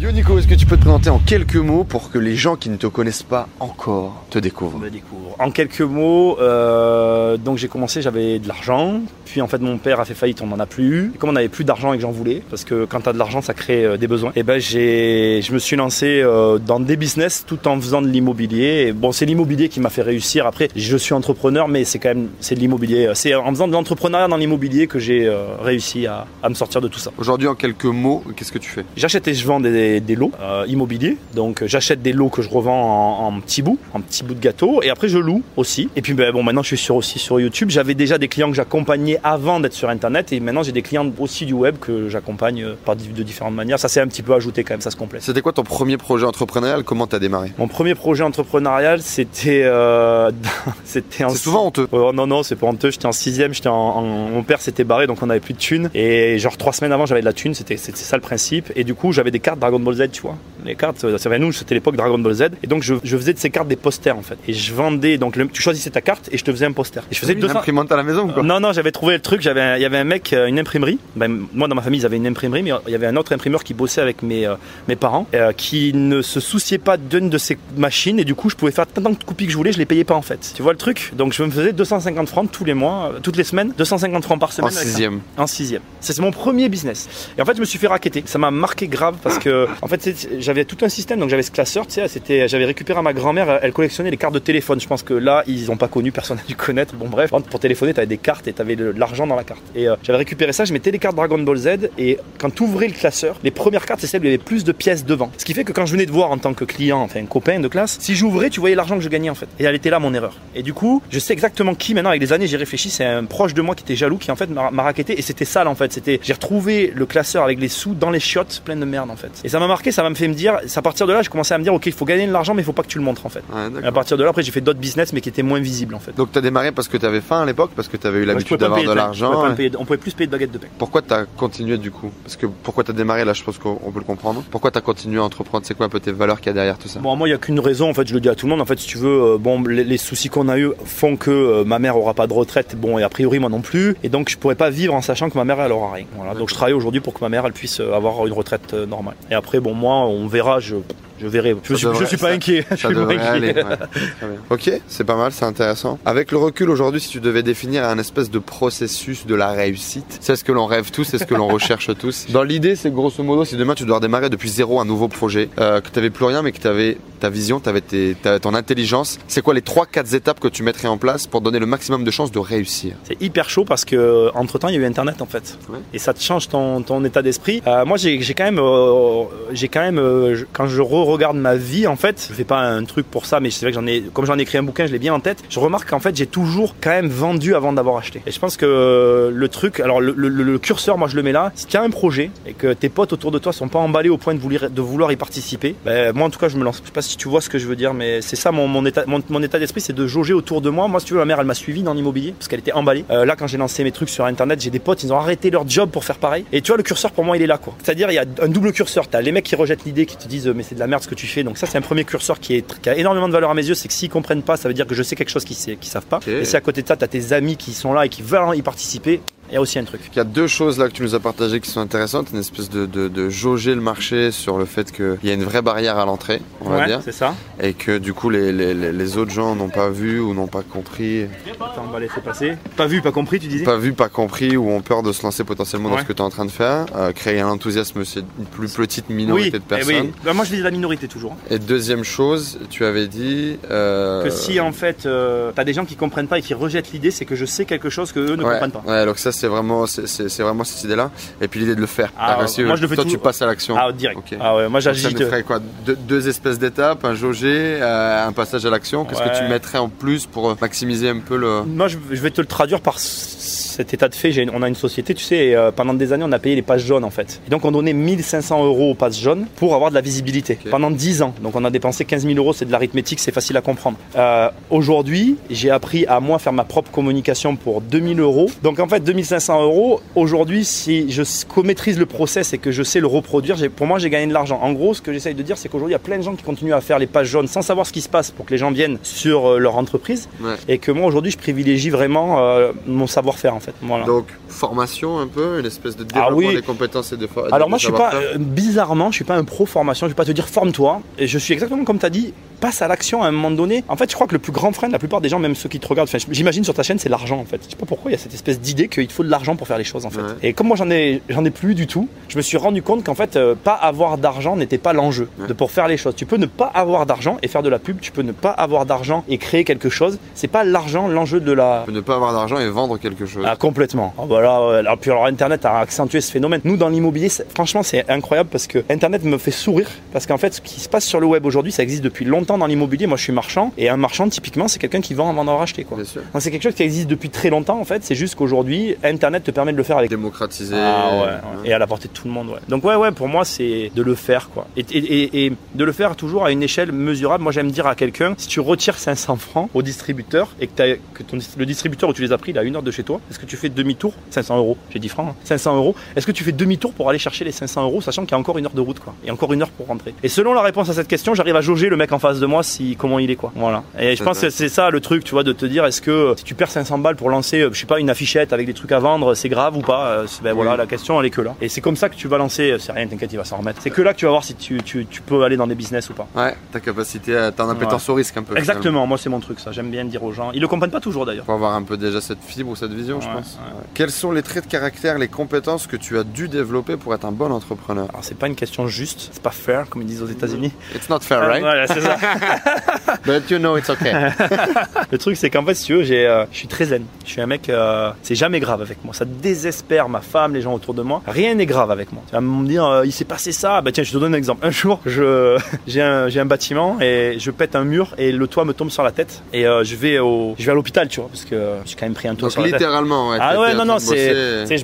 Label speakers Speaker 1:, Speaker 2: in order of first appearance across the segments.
Speaker 1: Yo Nico, est-ce que tu peux te présenter en quelques mots pour que les gens qui ne te connaissent pas encore te découvrent
Speaker 2: me découvre. En quelques mots, euh, donc j'ai commencé, j'avais de l'argent. Puis en fait, mon père a fait faillite, on n'en a plus eu. Et comme on n'avait plus d'argent et que j'en voulais, parce que quand tu as de l'argent, ça crée euh, des besoins. Et ben j'ai, je me suis lancé euh, dans des business tout en faisant de l'immobilier. Et Bon, c'est l'immobilier qui m'a fait réussir. Après, je suis entrepreneur, mais c'est quand même c'est de l'immobilier. C'est en faisant de l'entrepreneuriat dans l'immobilier que j'ai réussi à, à me sortir de tout ça.
Speaker 1: Aujourd'hui, en quelques mots, qu'est-ce que tu fais?
Speaker 2: J'achète et je vends des, des lots euh, immobiliers. Donc euh, j'achète des lots que je revends en, en petits bouts, en petits bouts de gâteau. Et après je loue aussi. Et puis ben, bon, maintenant je suis sur, aussi sur YouTube. J'avais déjà des clients que j'accompagnais avant d'être sur Internet. Et maintenant j'ai des clients aussi du web que j'accompagne euh, par de différentes manières. Ça s'est un petit peu ajouté quand même, ça se complète.
Speaker 1: C'était quoi ton premier projet entrepreneurial? Comment t'as démarré?
Speaker 2: Mon premier projet entrepreneurial, c'était euh, c'était en
Speaker 1: C'est souvent honteux.
Speaker 2: Oh, non, non, c'est pas honteux. J'étais en sixième, j'étais en, en- mon père s'était barré, donc on avait plus de thunes. Et genre trois semaines avant, j'avais de la thune. C'était ça le principe. Et du coup, j'avais des cartes Dragon Ball Z, tu vois. Les cartes, euh, c'est vrai, nous, c'était l'époque Dragon Ball Z. Et donc, je, je faisais de ces cartes des posters en fait. Et je vendais. Donc, le- tu choisissais ta carte et je te faisais un poster. Et je faisais
Speaker 1: Une
Speaker 2: 200.
Speaker 1: imprimante à la maison ou quoi
Speaker 2: Non, non, j'avais trouvé le truc. J'avais, il y avait un mec, euh, une imprimerie. Ben, moi, dans ma famille, ils avaient une imprimerie, mais il y avait un autre imprimeur qui bossait avec mes, euh, mes parents, euh, qui ne se souciait pas d'une de ces machines, et du coup, je pouvais faire tant de copies que je voulais, je les payais pas en fait. Tu vois le truc? Donc, je me faisais 250 francs tous les mois, euh, toutes les semaines, 250 francs par
Speaker 1: En
Speaker 2: semaine. ça.
Speaker 1: sixième.
Speaker 2: En sixième. Ça, C'est mon premier business. Et en fait, je me suis fait raqueter. Ça m'a marqué grave parce que, en fait, j'avais tout un système. Donc, j'avais ce classeur, tu sais, j'avais récupéré à ma grand-mère. Elle collectionnait les cartes de téléphone. Je pense que là, ils ont pas connu, personne n'a dû connaître. Bon, bref, pour téléphoner, t'avais des cartes et t'avais de l'argent dans la carte. Et euh, j'avais récupéré ça. Je mettais les cartes Dragon Ball Z. Et quand tu ouvrais le classeur, les premières cartes, c'est celles où il y avait plus de pièces devant. Ce qui fait que quand je venais de voir en tant que client, enfin, copain de classe, si j'ouvrais, tu voyais l'argent que je gagnais en fait. Et elle était là mon erreur. Et du coup, je sais exactement qui maintenant, avec les années, j'ai réfléchi. C'est un proche de moi qui était jaloux, qui en fait m'a raquetté. Et c'était sale en fait. J'ai retrouvé le classeur avec les sous dans les chiottes pleines de merde en fait. M'a marqué, ça m'a fait me dire, à partir de là, j'ai commencé à me dire, ok, il faut gagner de l'argent, mais il faut pas que tu le montres en fait.
Speaker 1: Ouais,
Speaker 2: Et à partir de là, après, j'ai fait d'autres business, mais qui étaient moins visibles en fait.
Speaker 1: Donc t'as démarré parce que t'avais faim à l'époque, parce que t'avais eu
Speaker 2: Moi, je
Speaker 1: l'habitude d'avoir de.
Speaker 2: Je
Speaker 1: l'argent.
Speaker 2: On pouvait plus payer de baguettes de pain.
Speaker 1: Pourquoi t'as continué du coup? Parce que pourquoi t'as démarré? Là, je pense qu'on on peut le comprendre. Pourquoi t'as continué à entreprendre? C'est quoi un peu tes valeurs qu'il y a derrière tout ça?
Speaker 2: Bon, moi, il n'y a qu'une raison, en fait, je le dis à tout le monde. En fait, si tu veux, euh, bon, les, les soucis qu'on a eu font que euh, ma mère aura pas de retraite, bon, et a priori, moi non plus. Et donc, je pourrais pas vivre en sachant que ma mère, elle aura rien. Voilà. Donc, je travaille aujourd'hui pour que ma mère, elle puisse euh, avoir une retraite euh, normale. Et après, bon, moi, on verra, je, je verrai. Je, suis, je suis pas
Speaker 1: ça-
Speaker 2: inquiet. Je
Speaker 1: Ça
Speaker 2: suis pas
Speaker 1: devrait
Speaker 2: inquiet.
Speaker 1: aller. ouais. Ok, c'est pas mal, c'est intéressant. Avec le recul aujourd'hui, si tu devais définir un espèce de processus de la réussite, c'est ce que l'on rêve tous, c'est ce que l'on recherche tous. Dans l'idée, c'est grosso modo, si demain tu dois redémarrer depuis zéro un nouveau projet, euh, que t'avais plus rien, mais que t'avais ta vision, t'avais tes- ta- ton intelligence, c'est quoi les trois, quatre étapes que tu mettrais en place pour donner le maximum de chances de réussir?
Speaker 2: C'est hyper chaud parce que entre temps il y a eu internet en fait
Speaker 1: Ouais.
Speaker 2: et ça te change ton, ton état d'esprit. Euh, moi j'ai quand même euh, j'ai quand même euh, je- quand je re-regarde ma vie en fait, je fais pas un truc pour ça mais c'est vrai que j'en ai comme j'en ai écrit un bouquin, je l'ai bien en tête. Je remarque qu'en fait j'ai toujours quand même vendu avant d'avoir acheté. Et je pense que le truc alors le, curseur moi je le mets là, si tu as un projet et que tes potes autour de toi sont pas emballés au point de vouloir de vouloir y participer, ben, moi en tout cas je me lance. Je sais pas si tu vois ce que je veux dire mais c'est ça mon, état mon état d'esprit c'est de jauger autour de moi. Moi si tu veux ma mère elle m'a suivi dans l'immobilier parce qu'elle était emballée. Euh, là quand j'ai lancé mes trucs sur internet, j'ai des potes, ils ont arrêté leur job pour faire pareil. Et tu vois le curseur pour moi il est là quoi. C'est-à-dire il y a un double curseur. T'as les mecs qui rejettent l'idée, qui te disent euh, mais c'est de la merde ce que tu fais. Donc ça c'est un premier curseur qui, est, qui a énormément de valeur à mes yeux. C'est que s'ils comprennent pas, ça veut dire que je sais quelque chose qu'ils qu'ils savent pas. Et si à côté de ça t'as tes amis qui sont là et qui veulent y participer, il y a aussi un truc.
Speaker 1: Il y a deux choses là que tu nous as partagées qui sont intéressantes. Une espèce de, de, de jauger le marché sur le fait qu'il y a une vraie barrière à l'entrée, on va
Speaker 2: ouais,
Speaker 1: dire.
Speaker 2: c'est ça.
Speaker 1: Et que du coup les, les, les- autres gens n'ont pas vu ou n'ont pas compris.
Speaker 2: Attends, on va laisser passer. Pas vu, pas compris, tu disais
Speaker 1: Pas vu, pas compris ou ont peur de se lancer potentiellement dans ce que tu es en train de faire. Euh, créer un enthousiasme, c'est une plus petite minorité
Speaker 2: oui,
Speaker 1: de
Speaker 2: eh
Speaker 1: personnes.
Speaker 2: oui. Bah, moi je de la minorité toujours.
Speaker 1: Et deuxième chose, tu avais dit. euh,
Speaker 2: Que si en fait euh, t'as des gens qui comprennent pas et qui rejettent l'idée, c'est que je sais quelque chose que eux ne
Speaker 1: ouais,
Speaker 2: comprennent pas.
Speaker 1: ouais, donc ça c'est vraiment, c'est, vraiment cette idée-là. Et puis l'idée de le faire.
Speaker 2: Ah,
Speaker 1: que si,
Speaker 2: moi, je le fais
Speaker 1: toi
Speaker 2: tout-
Speaker 1: tu passes à l'action.
Speaker 2: Ah direct. Ah ouais, moi
Speaker 1: Donc, ça nous ferait quoi? Deux, deux espèces d'étapes, un jauger, euh, un passage à l'action. Qu'est-ce que tu mettrais en plus pour maximiser un peu le.
Speaker 2: Moi je je vais te le traduire par cet état de fait, on a une société, tu sais, et, euh, pendant des années, on a payé les pages jaunes en fait. Et donc, on donnait 1500 euros aux pages jaunes pour avoir de la visibilité pendant 10 ans. Donc, on a dépensé 15 000 euros, c'est de l'arithmétique, c'est facile à comprendre. Euh, Aujourd'hui, j'ai appris à moi faire ma propre communication pour 2000 euros. Donc, en fait, 2500 euros, aujourd'hui, si je s- maîtrise le process et que je sais le reproduire, pour moi, j'ai gagné de l'argent. En gros, ce que j'essaye de dire, c'est qu'aujourd'hui, il y a plein de gens qui continuent à faire les pages jaunes sans savoir ce qui se passe pour que les gens viennent sur euh, leur entreprise
Speaker 1: Ouais.
Speaker 2: et que moi aujourd'hui je privilégie vraiment euh, mon savoir-faire en fait. Voilà.
Speaker 1: Donc, formation un peu, une espèce de
Speaker 2: Ah
Speaker 1: développement
Speaker 2: oui.
Speaker 1: des compétences et de fo-
Speaker 2: Alors moi je suis pas euh, bizarrement je suis pas un pro formation, je vais pas te dire forme-toi et je suis exactement comme tu as dit passe à l'action à un moment donné. En fait, je crois que le plus grand frein de la plupart des gens même ceux qui te regardent, j'imagine sur ta chaîne, c'est l'argent en fait. Je sais pas pourquoi il y a cette espèce d'idée qu'il faut de l'argent pour faire les choses en fait.
Speaker 1: Ouais.
Speaker 2: Et comme moi j'en ai j'en ai plus du tout, je me suis rendu compte qu'en fait euh, pas avoir d'argent n'était pas l'enjeu
Speaker 1: Ouais.
Speaker 2: de pour faire les choses. Tu peux ne pas avoir d'argent et faire de la pub, tu peux ne pas avoir d'argent et créer quelque chose. C'est pas l'argent l'enjeu de la
Speaker 1: Ne pas avoir d'argent et vendre quelque chose.
Speaker 2: Ah, complètement. Ah, voilà, ouais. alors, puis alors Internet a accentué ce phénomène. Nous dans l'immobilier, franchement, c'est incroyable parce que Internet me fait sourire parce qu'en fait, ce qui se passe sur le web aujourd'hui, ça existe depuis longtemps dans l'immobilier. Moi, je suis marchand et un marchand, typiquement, c'est quelqu'un qui vend avant d'en racheter. Quoi.
Speaker 1: Bien sûr.
Speaker 2: Donc, C'est quelque chose qui existe depuis très longtemps en fait. C'est juste qu'aujourd'hui, Internet te permet de le faire avec.
Speaker 1: Démocratiser.
Speaker 2: Ah ouais, ouais.
Speaker 1: Ouais.
Speaker 2: et à la portée de tout le monde. Ouais. Donc ouais, ouais, pour moi, c'est de le faire quoi. Et, et- et- et de le faire toujours à une échelle mesurable. Moi, j'aime dire à quelqu'un, si tu retires 500 francs au distributeur et que, t'as- que ton, le distributeur où tu les as pris, il a une heure de chez toi, est-ce que tu fais demi-tour? 500 euros. J'ai dit francs. hein. 500 euros. Est-ce que tu fais demi-tour pour aller chercher les 500 euros, sachant qu'il y a encore une heure de route quoi, et encore une heure pour rentrer. Et selon la réponse à cette question, j'arrive à jauger le mec en face de moi si comment il est quoi. Voilà. Et je pense
Speaker 1: vrai.
Speaker 2: que c'est ça le truc, tu vois, de te dire est-ce que si tu perds 500 balles pour lancer, euh, je sais pas, une affichette avec des trucs à vendre, c'est grave ou pas Euh, Ben voilà, la question elle est que là. Et c'est comme ça que tu vas lancer. euh, C'est rien, t'inquiète, il va s'en remettre. C'est que là que tu vas voir si tu, tu, tu peux aller dans des business ou pas.
Speaker 1: Ouais, ta capacité à. Une appétence au risque un peu. finalement.
Speaker 2: Exactement, moi c'est mon truc ça. J'aime bien dire aux gens. Ils le comprennent pas toujours d'ailleurs.
Speaker 1: Faut avoir un peu déjà cette fibre ou cette vision, je
Speaker 2: Ouais,
Speaker 1: pense.
Speaker 2: ouais.
Speaker 1: Ouais. Quels sont les traits de caractère, les compétences que tu as dû développer pour être un bon entrepreneur?
Speaker 2: Alors c'est pas une question juste, c'est pas fair comme ils disent aux États-Unis.
Speaker 1: It's not fair, right?
Speaker 2: Voilà, c'est ça.
Speaker 1: But you know it's okay.
Speaker 2: Le truc, c'est qu'en fait, si tu veux, euh, je suis très zen. Je suis un mec, euh, c'est jamais grave avec moi. Ça désespère ma femme, les gens autour de moi. Rien n'est grave avec moi. Tu vas me dire, euh, il s'est passé ça. Bah tiens, je te donne un exemple. Un jour, je, j'ai un, bâtiment et je pète un mur et le toit me tombe sur la tête et euh, je vais au, je vais à l'hôpital, tu vois, parce que j'ai quand même pris un toit
Speaker 1: Donc
Speaker 2: sur la tête.
Speaker 1: littéralement, ouais.
Speaker 2: Ah ouais, non, non, c'est.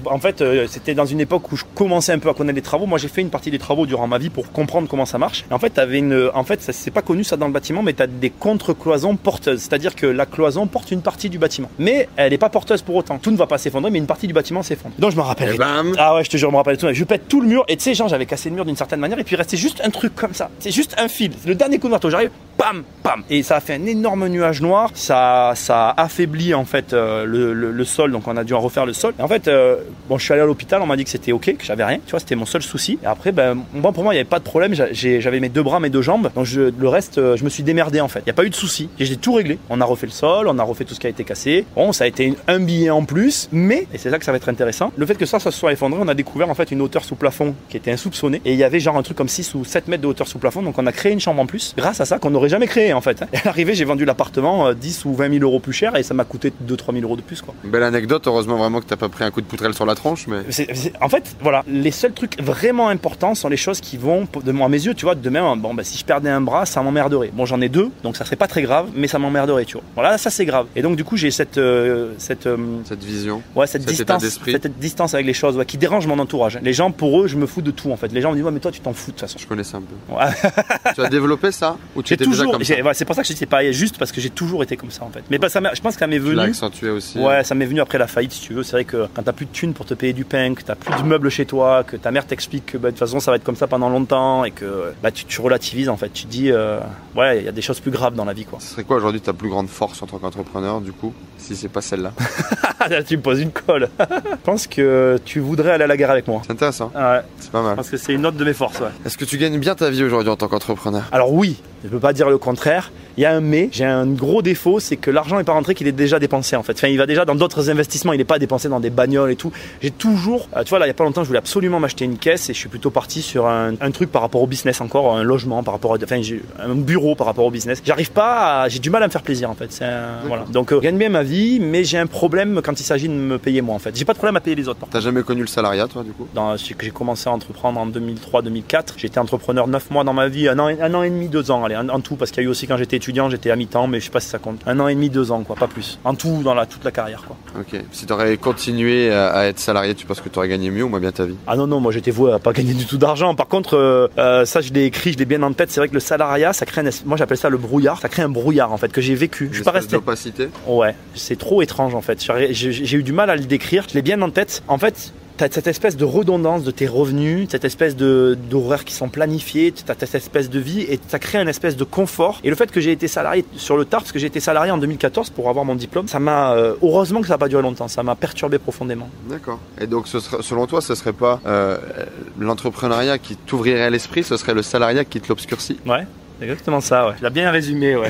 Speaker 2: En fait, euh, c'était dans une époque où je commençais un peu à connaître les travaux. Moi, j'ai fait une partie des travaux durant ma vie pour comprendre comment ça marche. Et en fait, t'avais une. En fait, ça c'est pas connu ça dans le bâtiment, mais t'as des contre-cloisons porteuses. C'est-à-dire que la cloison porte une partie du bâtiment. Mais elle n'est pas porteuse pour autant. Tout ne va pas s'effondrer, mais une partie du bâtiment s'effondre. Donc je me rappelle.
Speaker 1: Et bam
Speaker 2: Ah ouais, je te jure, je me rappelle tout. Je pète tout le mur et tu sais, genre, j'avais cassé le mur d'une certaine manière et puis il restait juste un truc comme ça. C'est juste un fil. Le dernier coup de marteau, j'arrive, pam, pam. Et ça a fait un énorme nuage noir. Ça, ça a affaibli en fait euh, le, le- le sol, donc on a dû en refaire le sol. Et en fait, euh, bon, je suis allé à l'hôpital, on m'a dit que c'était ok, que j'avais rien. Tu vois, c'était mon seul souci. Et après, ben, moi, pour moi, il n'y avait pas de problème. J'avais mes deux bras, mes deux jambes. Donc je- le reste, euh, je me suis démerdé en fait. Il n'y a pas eu de souci. Et J'ai tout réglé. On a refait le sol, on a refait tout ce qui a été cassé. Bon, ça a été un billet en plus, mais, et c'est là que ça va être intéressant, le fait que ça, ça se soit effondré, on a découvert en fait une hauteur sous plafond qui était insoupçonnée. Et il y avait genre un truc comme 6 ou 7 mètres de hauteur sous plafond. Donc on a créé une chambre en plus, grâce à ça qu'on n'aurait jamais créé en fait. hein. Et à l'arrivée, j'ai vendu l'appartement euh, 10 ou 20 000 euros plus cher et ça m'a coûté 2-3 000 euros de plus quoi.
Speaker 1: Belle anecdote, heureusement vraiment que t'as pas pris un coup de poutrelle sur la tronche, mais.
Speaker 2: En fait, voilà, les seuls trucs vraiment importants sont les choses qui vont, de à mes yeux, tu vois, demain, bon, bah, si je perdais un bras, ça m'emmerderait. Bon, j'en ai deux, donc ça serait pas très grave, mais ça m'emmerderait, tu vois. Voilà, ça c'est grave. Et donc, du coup, j'ai cette, euh, cette, euh,
Speaker 1: Cette vision.
Speaker 2: ouais, cette distance, cette distance avec les choses, ouais, qui dérange mon entourage. Les gens, pour eux, je me fous de tout, en fait. Les gens me disent, ouais, mais toi, tu t'en fous de toute façon.
Speaker 1: Je connais ça un peu.
Speaker 2: Ouais.
Speaker 1: tu as développé ça Ou tu étais déjà
Speaker 2: toujours,
Speaker 1: comme ça
Speaker 2: c'est pour ça que je dis pas juste parce que j'ai toujours été comme ça, en fait. Mais bah, ça je pense que ça m'est
Speaker 1: Tu l'as
Speaker 2: venu.
Speaker 1: accentué aussi.
Speaker 2: Ouais, ça m'est venu après la faillite, si tu veux. C'est vrai que quand t'as plus de thunes pour te payer du pain, que t'as plus de meubles chez toi, que ta mère t'explique que bah, de toute façon ça va être comme ça pendant longtemps et que bah, tu, tu relativises en fait. Tu te dis, euh, ouais, il y a des choses plus graves dans la vie quoi.
Speaker 1: Ce serait quoi aujourd'hui ta plus grande force en tant qu'entrepreneur, du coup, si c'est pas celle-là?
Speaker 2: Là, tu me poses une colle. je pense que tu voudrais aller à la guerre avec moi.
Speaker 1: C'est intéressant,
Speaker 2: Ouais,
Speaker 1: c'est pas mal.
Speaker 2: parce que c'est une autre de mes forces. Ouais.
Speaker 1: Est-ce que tu gagnes bien ta vie aujourd'hui en tant qu'entrepreneur?
Speaker 2: Alors oui, je peux pas dire le contraire. Il y a un mais, j'ai un gros défaut, c'est que l'argent n'est pas rentré, qu'il est déjà dépensé en fait. Enfin, il va déjà dans d'autres investissements, il n'est pas dépensé dans des bagnoles et tout. J'ai toujours, euh, tu vois, là, il y a pas longtemps, je voulais absolument m'acheter une caisse et je suis plutôt parti sur un, un truc par rapport au business encore, un logement par rapport, à, enfin, j'ai un bureau par rapport au business. J'arrive pas, à- j'ai du mal à me faire plaisir en fait. Un- voilà. Donc, euh, je gagne bien ma vie, mais j'ai un problème quand il s'agit de me payer moi en fait. J'ai pas de problème à payer les autres.
Speaker 1: T'as jamais connu le salariat, toi, du coup?
Speaker 2: J'ai commencé à entreprendre en 2003-2004. J'ai été entrepreneur 9 mois dans ma vie, un an, et- un an et demi, deux ans, allez, en, en tout. parce qu'il y a eu aussi quand j'étais étudiant, j'étais à mi-temps, mais je sais pas si ça compte. Un an et demi, deux ans, quoi, pas plus. En tout, dans la, toute la carrière, quoi.
Speaker 1: Ok. Si tu aurais continué à, être salarié, tu penses que tu aurais gagné mieux ou moins bien ta vie?
Speaker 2: Ah non, non, moi j'étais voué à pas gagner du tout d'argent. Par contre, euh, euh, ça je l'ai écrit, je l'ai bien en tête. C'est vrai que le salariat, ça crée un, moi j'appelle ça le brouillard. Ça crée un brouillard en fait que j'ai vécu. Je suis pas resté.
Speaker 1: d'opacité?
Speaker 2: Ouais, c'est trop étrange en fait. J'ai eu du mal à le décrire. Je l'ai bien en tête. En fait. T'as cette espèce de redondance de tes revenus, cette espèce de d'horaires qui sont planifiés, t'as cette espèce de vie et ça crée une espèce de confort. Et le fait que j'ai été salarié sur le tard, parce que j'ai été salarié en 2014 pour avoir mon diplôme, ça m'a euh, heureusement que ça n'a pas duré longtemps, ça m'a perturbé profondément.
Speaker 1: D'accord. Et donc, ce serait- selon toi, ce serait pas euh, l'entrepreneuriat qui t'ouvrirait l'esprit, ce serait le salariat qui te l'obscurcit?
Speaker 2: Ouais, c'est exactement ça. Ouais, je l'ai bien résumé. Ouais.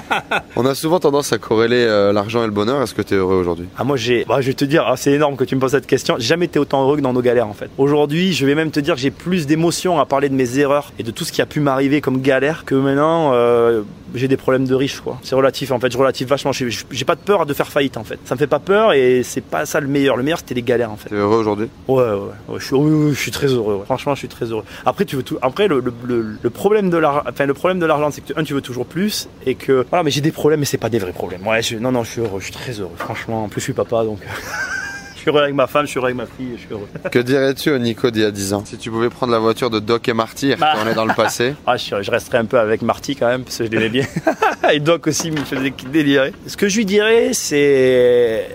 Speaker 1: On a souvent tendance à corréler euh, l'argent et le bonheur. Est-ce que tu es heureux aujourd'hui?
Speaker 2: Ah moi j'ai, bah, je vais te dire, ah, c'est énorme que tu me poses cette question. J'ai jamais été autant heureux que dans nos galères en fait. Aujourd'hui, je vais même te dire que j'ai plus d'émotions à parler de mes erreurs et de tout ce qui a pu m'arriver comme galère que maintenant euh, j'ai des problèmes de riche quoi. C'est relatif en fait, je relative vachement. J'ai pas de peur de faire faillite en fait. Ça me fait pas peur et c'est pas ça le meilleur. Le meilleur c'était les galères en fait.
Speaker 1: Tu es heureux aujourd'hui?
Speaker 2: Ouais, ouais, ouais. Je suis, oui, oui, je suis très heureux. ouais. Franchement, je suis très heureux. Après, tu veux tout. Après, le, le, le- le problème de l'argent, enfin, le problème de l'argent, c'est que un, tu veux toujours plus, et que voilà. Mais j'ai des problèmes, mais c'est pas des vrais problèmes. Ouais, je- non, non, je suis heureux. Je suis très heureux. Franchement, en plus, je suis papa, donc. je suis heureux avec ma femme, je suis heureux avec ma fille, je suis heureux.
Speaker 1: Que dirais-tu au Nico d'il y a 10 ans? Si tu pouvais prendre la voiture de Doc et Marty et
Speaker 2: Bah.
Speaker 1: retourner dans le passé,
Speaker 2: Ah, je, je resterai un peu avec Marty quand même, parce que je l'aimais bien. et Doc aussi me faisait délirer. Ce que je lui dirais, c'est.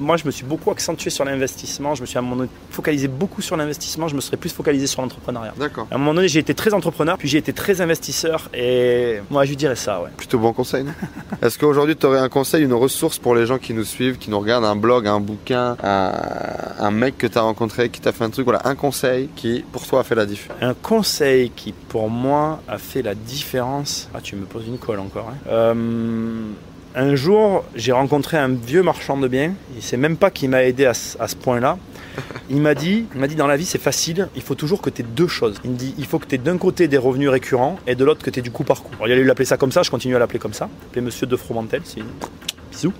Speaker 2: Moi, je me suis beaucoup accentué sur l'investissement. Je me suis à un moment donné focalisé beaucoup sur l'investissement. Je me serais plus focalisé sur l'entrepreneuriat.
Speaker 1: d'accord.
Speaker 2: À un moment donné, j'ai été très entrepreneur, puis j'ai été très investisseur, et moi, je lui dirais ça, ouais.
Speaker 1: Plutôt bon conseil, non? Est-ce qu'aujourd'hui tu aurais un conseil, une ressource pour les gens qui nous suivent, qui nous regardent, un blog, un bouquin, un, un mec que tu as rencontré, qui t'a fait un truc, voilà, un conseil qui pour toi a fait la diff
Speaker 2: Un conseil qui, pour moi, a fait la différence. Ah, tu me poses une colle encore. hein. Euh, un jour, j'ai rencontré un vieux marchand de biens. Il sait même pas qui m'a aidé à, ce- point-là. Il m'a dit, il m'a dit dans la vie c'est facile, il faut toujours que tu aies deux choses. Il me dit il faut que tu aies d'un côté des revenus récurrents et de l'autre que tu aies du coup par coup. Alors, il allait l'appeler ça comme ça, je continue à l'appeler comme ça. L'appeler monsieur de Fromentel, c'est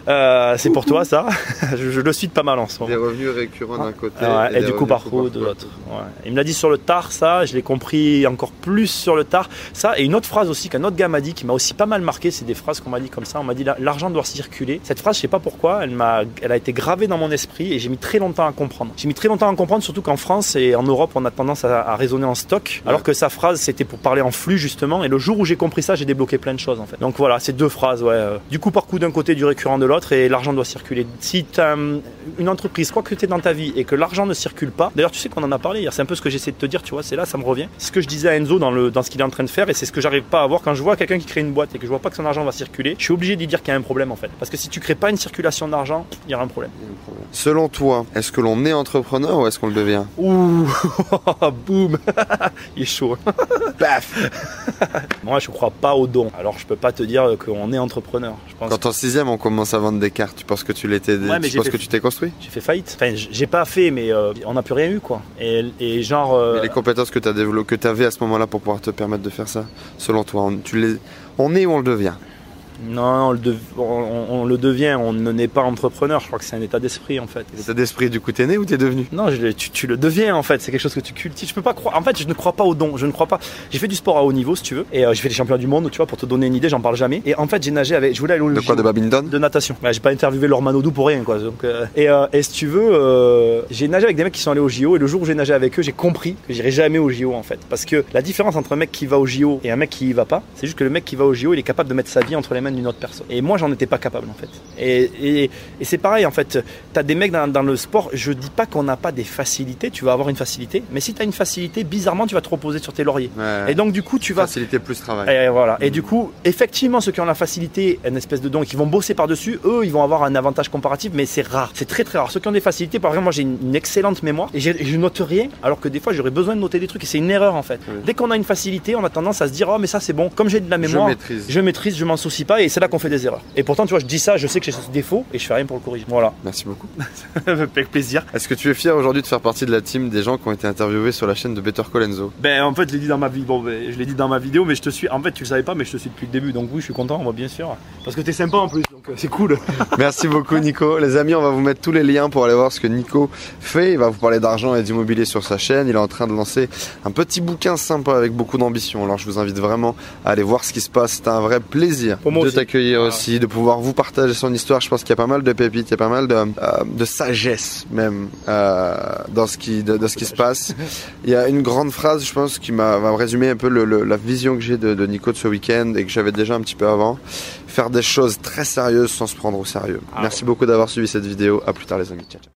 Speaker 2: Euh, c'est pour toi ça. je, je le suis de pas mal en ce moment.
Speaker 1: Des revenus récurrents d'un côté
Speaker 2: Ah et, du coup par coup de l'autre. Ouais. Il me l'a dit sur le tard, ça, je l'ai compris encore plus sur le tard. Ça, et une autre phrase aussi qu'un autre gars m'a dit, qui m'a aussi pas mal marqué, c'est des phrases qu'on m'a dit comme ça. On m'a dit la- l'argent doit circuler. Cette phrase, je sais pas pourquoi, elle m'a, elle a été gravée dans mon esprit et j'ai mis très longtemps à comprendre. J'ai mis très longtemps à comprendre, surtout qu'en France et en Europe, on a tendance à, à raisonner en stock, alors que sa phrase, c'était pour parler en flux justement. Et le jour où j'ai compris ça, j'ai débloqué plein de choses en fait. Donc voilà, ces deux phrases, ouais. euh, Du coup par coup d'un côté, du récurrent de l'autre, et l'argent doit circuler. Si tu as une entreprise, quoi que tu es dans ta vie, et que l'argent ne circule pas, d'ailleurs tu sais qu'on en a parlé hier, c'est un peu ce que j'essaie de te dire, tu vois, c'est là, ça me revient. C'est ce que je disais à Enzo dans, ce qu'il est en train de faire, et c'est ce que j'arrive pas à voir quand je vois quelqu'un qui crée une boîte et que je vois pas que son argent va circuler, je suis obligé lui dire qu'il y a un problème en fait. Parce que si tu crées pas une circulation d'argent, il y aura un problème.
Speaker 1: Selon toi, est-ce que l'on est entrepreneur ou est-ce qu'on le devient
Speaker 2: Ouh, boum, il est chaud. Paf Moi, je crois pas au don. Alors, je peux pas te dire qu'on est entrepreneur. Je pense
Speaker 1: Quand en sixième on commence à vendre des cartes, tu penses que tu l'étais,
Speaker 2: Ouais,
Speaker 1: tu penses
Speaker 2: fait-
Speaker 1: que tu t'es construit?
Speaker 2: J'ai fait faillite. Enfin, j'ai pas fait, mais euh, on n'a plus rien eu, quoi. Et, et genre. euh,
Speaker 1: Mais les compétences que tu as développées, que tu avais à ce moment-là pour pouvoir te permettre de faire ça, selon toi, on, tu les, on est ou on le devient?
Speaker 2: Non, on le, dev- on, on- on le devient, on ne n'est pas entrepreneur. Je crois que c'est un état d'esprit en fait.
Speaker 1: L'état d'esprit, du coup, t'es né ou t'es devenu?
Speaker 2: Non, je tu, tu le deviens en fait. C'est quelque chose que tu cultives. Je peux pas croire. En fait, je ne crois pas au don. Je ne crois pas. J'ai fait du sport à haut niveau, si tu veux, et euh, j'ai fait des championnats du monde. Tu vois, pour te donner une idée, j'en parle jamais. Et en fait, j'ai nagé avec. Je voulais aller au
Speaker 1: De quoi De badminton?
Speaker 2: De natation. Bah, j'ai pas interviewé Laure Manodou pour rien, quoi. Donc, euh, et, euh, et si tu veux, euh, j'ai nagé avec des mecs qui sont allés au JO, et le jour où j'ai nagé avec eux, j'ai compris que j'irai jamais au JO en fait. Parce que la différence entre un mec qui va au JO et un mec qui y va pas, c'est juste que le mec qui va au JO, il est capable de mettre sa vie entre les mains d'une autre personne. Et moi, j'en étais pas capable en fait. Et, et, et c'est pareil en fait. T'as des mecs dans, dans le sport, je dis pas qu'on n'a pas des facilités, tu vas avoir une facilité, mais si t'as une facilité, bizarrement, tu vas te reposer sur tes lauriers.
Speaker 1: Ouais.
Speaker 2: Et donc, du coup, tu vas
Speaker 1: Faciliter plus travail.
Speaker 2: et voilà. Et du coup, effectivement, ceux qui ont la facilité, une espèce de don, et qui vont bosser par-dessus, eux, ils vont avoir un avantage comparatif, mais c'est rare. C'est très très rare. Ceux qui ont des facilités, par exemple, moi j'ai une, une excellente mémoire et je note rien, alors que des fois j'aurais besoin de noter des trucs et c'est une erreur en fait.
Speaker 1: Oui.
Speaker 2: Dès qu'on a une facilité, on a tendance à se dire, oh, mais ça c'est bon. Comme j'ai de la
Speaker 1: Je
Speaker 2: mémoire,
Speaker 1: maîtrise.
Speaker 2: je maîtrise, je m'en soucie pas ça et c'est là qu'on fait des erreurs. Et pourtant, tu vois, je dis ça, je sais que j'ai ce défaut et je fais rien pour le corriger. Voilà.
Speaker 1: Merci beaucoup.
Speaker 2: Avec plaisir.
Speaker 1: Est-ce que tu es fier aujourd'hui de faire partie de la team des gens qui ont été interviewés sur la chaîne de Better Call Enzo?
Speaker 2: Ben en fait, je l'ai dit dans ma vidéo. Bon, ben, je l'ai dit dans ma vidéo, mais je te suis. En fait, tu le savais pas, mais je te suis depuis le début. Donc oui, je suis content, moi, bien sûr. Parce que t'es sympa en plus, donc euh, c'est cool.
Speaker 1: Merci beaucoup Nico. Les amis, on va vous mettre tous les liens pour aller voir ce que Nico fait. Il va vous parler d'argent et d'immobilier sur sa chaîne. Il est en train de lancer un petit bouquin sympa avec beaucoup d'ambition. Alors je vous invite vraiment à aller voir ce qui se passe. C'est un vrai plaisir
Speaker 2: Pour moi
Speaker 1: de t'accueillir aussi, de pouvoir vous partager son histoire. Je pense qu'il y a pas mal de pépites, il y a pas mal de, euh, de sagesse même euh, dans ce qui, de, de ce qui se passe. Il y a une grande phrase, je pense, qui m'a va me résumer un peu le- le- la vision que j'ai de, de Nico de ce week-end et que j'avais déjà un petit peu avant. Faire des choses très sérieuses sans se prendre au sérieux.
Speaker 2: Ah
Speaker 1: Merci beaucoup d'avoir suivi cette vidéo. À plus tard les amis. Ciao, ciao.